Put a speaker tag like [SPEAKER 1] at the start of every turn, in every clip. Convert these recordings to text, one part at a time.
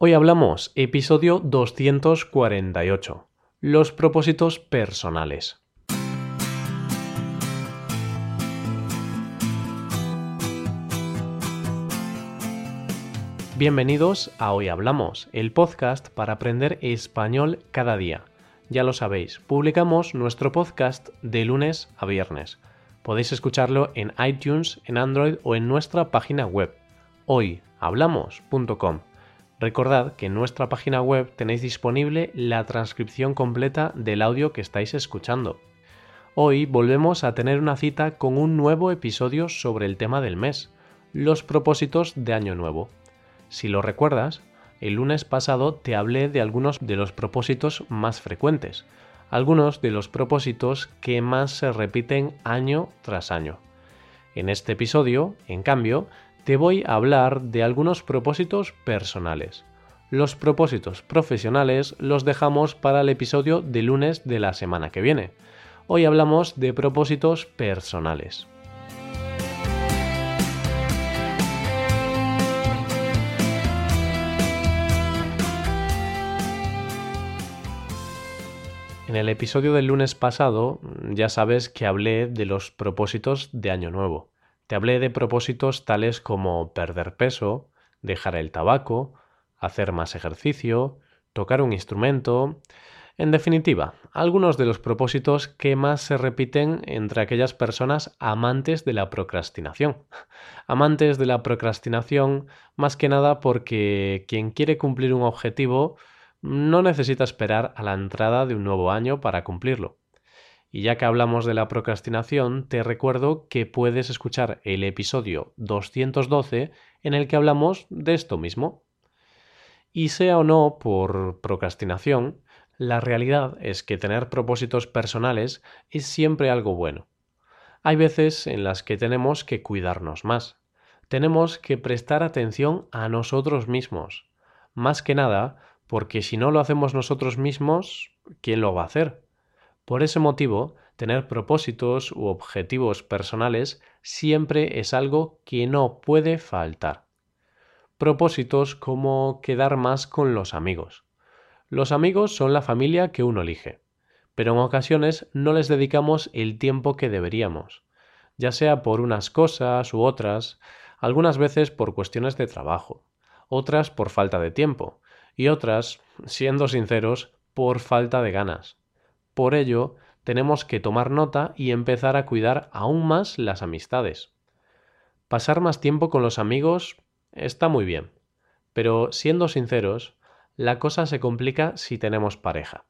[SPEAKER 1] Hoy hablamos episodio 248, los propósitos personales. Bienvenidos a Hoy Hablamos, el podcast para aprender español cada día. Ya lo sabéis, publicamos nuestro podcast de lunes a viernes. Podéis escucharlo en iTunes, en Android o en nuestra página web, hoyhablamos.com. Recordad que en nuestra página web tenéis disponible la transcripción completa del audio que estáis escuchando. Hoy volvemos a tener una cita con un nuevo episodio sobre el tema del mes, los propósitos de Año Nuevo. Si lo recuerdas, el lunes pasado te hablé de algunos de los propósitos más frecuentes, algunos de los propósitos que más se repiten año tras año. En este episodio, en cambio, te voy a hablar de algunos propósitos personales. Los propósitos profesionales los dejamos para el episodio de lunes de la semana que viene. Hoy hablamos de propósitos personales. En el episodio del lunes pasado ya sabes que hablé de los propósitos de Año Nuevo. Te hablé de propósitos tales como perder peso, dejar el tabaco, hacer más ejercicio, tocar un instrumento. En definitiva, algunos de los propósitos que más se repiten entre aquellas personas amantes de la procrastinación. Amantes de la procrastinación más que nada porque quien quiere cumplir un objetivo no necesita esperar a la entrada de un nuevo año para cumplirlo. Y ya que hablamos de la procrastinación, te recuerdo que puedes escuchar el episodio 212 en el que hablamos de esto mismo. Y sea o no por procrastinación, la realidad es que tener propósitos personales es siempre algo bueno. Hay veces en las que tenemos que cuidarnos más. Tenemos que prestar atención a nosotros mismos. Más que nada, porque si no lo hacemos nosotros mismos, ¿quién lo va a hacer? Por ese motivo, tener propósitos u objetivos personales siempre es algo que no puede faltar. Propósitos como quedar más con los amigos. Los amigos son la familia que uno elige, pero en ocasiones no les dedicamos el tiempo que deberíamos, ya sea por unas cosas u otras, algunas veces por cuestiones de trabajo, otras por falta de tiempo, y otras, siendo sinceros, por falta de ganas. Por ello, tenemos que tomar nota y empezar a cuidar aún más las amistades. Pasar más tiempo con los amigos está muy bien, pero siendo sinceros, la cosa se complica si tenemos pareja.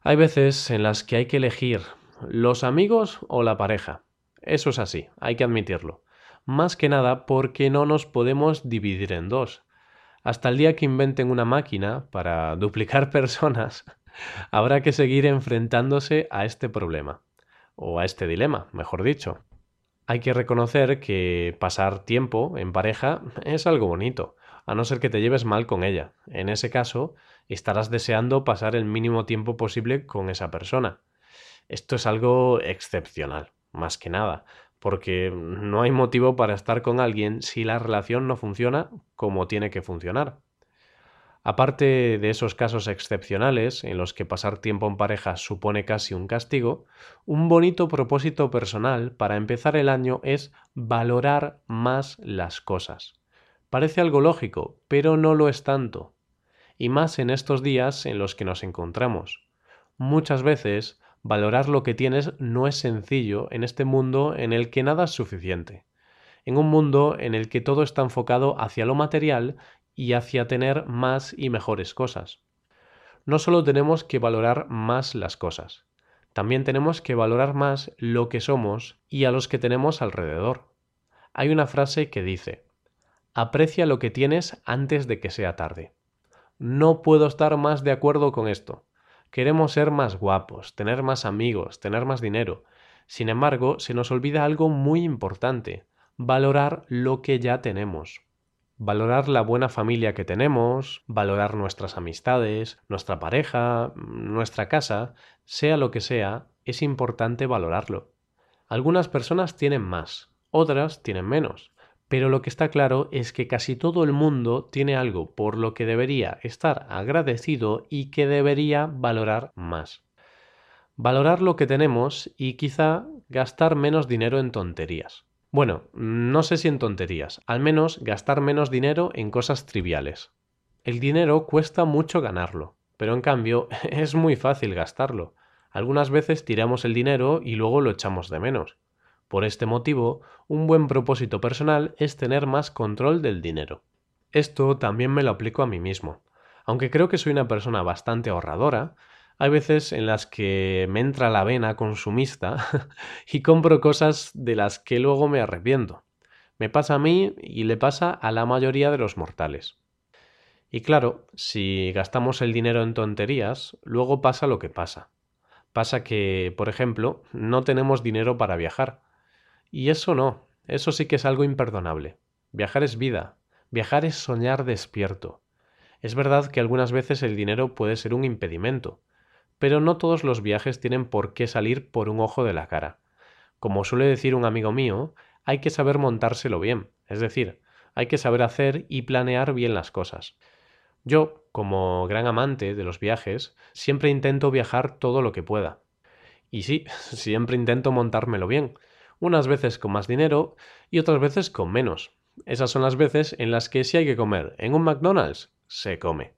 [SPEAKER 1] Hay veces en las que hay que elegir los amigos o la pareja. Eso es así, hay que admitirlo. Más que nada porque no nos podemos dividir en dos. Hasta el día que inventen una máquina para duplicar personas, Habrá que seguir enfrentándose a este problema, o a este dilema, mejor dicho. Hay que reconocer que pasar tiempo en pareja es algo bonito, a no ser que te lleves mal con ella. En ese caso, estarás deseando pasar el mínimo tiempo posible con esa persona. Esto es algo excepcional, más que nada, porque no hay motivo para estar con alguien si la relación no funciona como tiene que funcionar. Aparte de esos casos excepcionales en los que pasar tiempo en pareja supone casi un castigo, un bonito propósito personal para empezar el año es valorar más las cosas. Parece algo lógico, pero no lo es tanto. Y más en estos días en los que nos encontramos. Muchas veces valorar lo que tienes no es sencillo en este mundo en el que nada es suficiente en un mundo en el que todo está enfocado hacia lo material y hacia tener más y mejores cosas. No solo tenemos que valorar más las cosas, también tenemos que valorar más lo que somos y a los que tenemos alrededor. Hay una frase que dice, aprecia lo que tienes antes de que sea tarde. No puedo estar más de acuerdo con esto. Queremos ser más guapos, tener más amigos, tener más dinero. Sin embargo, se nos olvida algo muy importante, valorar lo que ya tenemos valorar la buena familia que tenemos, valorar nuestras amistades, nuestra pareja, nuestra casa, sea lo que sea, es importante valorarlo. Algunas personas tienen más, otras tienen menos, pero lo que está claro es que casi todo el mundo tiene algo por lo que debería estar agradecido y que debería valorar más. Valorar lo que tenemos y quizá gastar menos dinero en tonterías. Bueno, no sé si en tonterías, al menos gastar menos dinero en cosas triviales. El dinero cuesta mucho ganarlo, pero en cambio es muy fácil gastarlo. Algunas veces tiramos el dinero y luego lo echamos de menos. Por este motivo, un buen propósito personal es tener más control del dinero. Esto también me lo aplico a mí mismo. Aunque creo que soy una persona bastante ahorradora, hay veces en las que me entra la vena consumista y compro cosas de las que luego me arrepiento. Me pasa a mí y le pasa a la mayoría de los mortales. Y claro, si gastamos el dinero en tonterías, luego pasa lo que pasa. Pasa que, por ejemplo, no tenemos dinero para viajar, y eso no, eso sí que es algo imperdonable. Viajar es vida, viajar es soñar despierto. Es verdad que algunas veces el dinero puede ser un impedimento, pero no todos los viajes tienen por qué salir por un ojo de la cara. Como suele decir un amigo mío, hay que saber montárselo bien, es decir, hay que saber hacer y planear bien las cosas. Yo, como gran amante de los viajes, siempre intento viajar todo lo que pueda. Y sí, siempre intento montármelo bien, unas veces con más dinero y otras veces con menos. Esas son las veces en las que si hay que comer en un McDonald's, se come.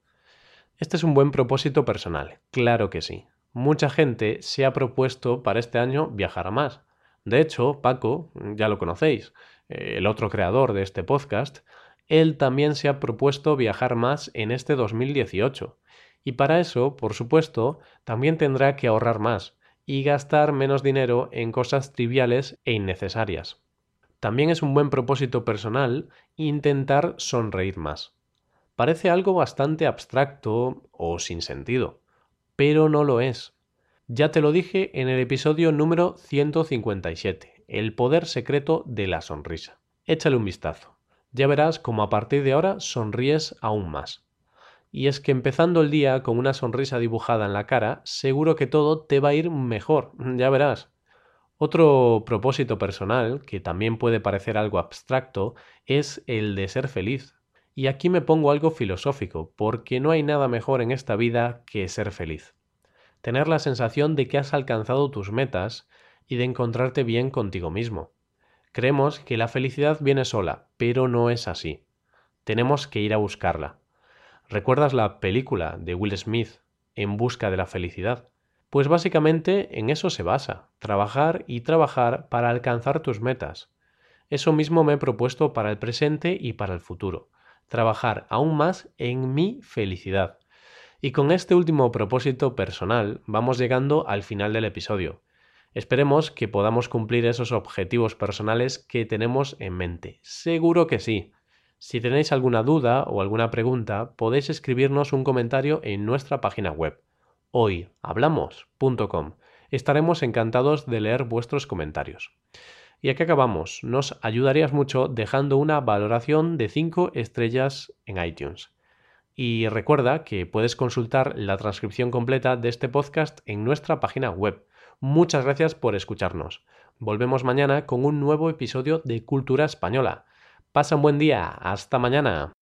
[SPEAKER 1] Este es un buen propósito personal, claro que sí. Mucha gente se ha propuesto para este año viajar a más. De hecho, Paco, ya lo conocéis, eh, el otro creador de este podcast, él también se ha propuesto viajar más en este 2018. Y para eso, por supuesto, también tendrá que ahorrar más, y gastar menos dinero en cosas triviales e innecesarias. También es un buen propósito personal intentar sonreír más. Parece algo bastante abstracto o sin sentido, pero no lo es. Ya te lo dije en el episodio número 157, el poder secreto de la sonrisa. Échale un vistazo. Ya verás cómo a partir de ahora sonríes aún más y es que empezando el día con una sonrisa dibujada en la cara, seguro que todo te va a ir mejor, ya verás. Otro propósito personal, que también puede parecer algo abstracto, es el de ser feliz. Y aquí me pongo algo filosófico, porque no hay nada mejor en esta vida que ser feliz. Tener la sensación de que has alcanzado tus metas y de encontrarte bien contigo mismo. Creemos que la felicidad viene sola, pero no es así. Tenemos que ir a buscarla. ¿Recuerdas la película de Will Smith, En busca de la felicidad? Pues básicamente en eso se basa, trabajar y trabajar para alcanzar tus metas. Eso mismo me he propuesto para el presente y para el futuro, trabajar aún más en mi felicidad. Y con este último propósito personal vamos llegando al final del episodio. Esperemos que podamos cumplir esos objetivos personales que tenemos en mente. Seguro que sí. Si tenéis alguna duda o alguna pregunta, podéis escribirnos un comentario en nuestra página web hoyhablamos.com. Estaremos encantados de leer vuestros comentarios. Y aquí acabamos. Nos ayudarías mucho dejando una valoración de 5 estrellas en iTunes. Y recuerda que puedes consultar la transcripción completa de este podcast en nuestra página web. Muchas gracias por escucharnos. Volvemos mañana con un nuevo episodio de Cultura Española. Pasa un buen día. Hasta mañana.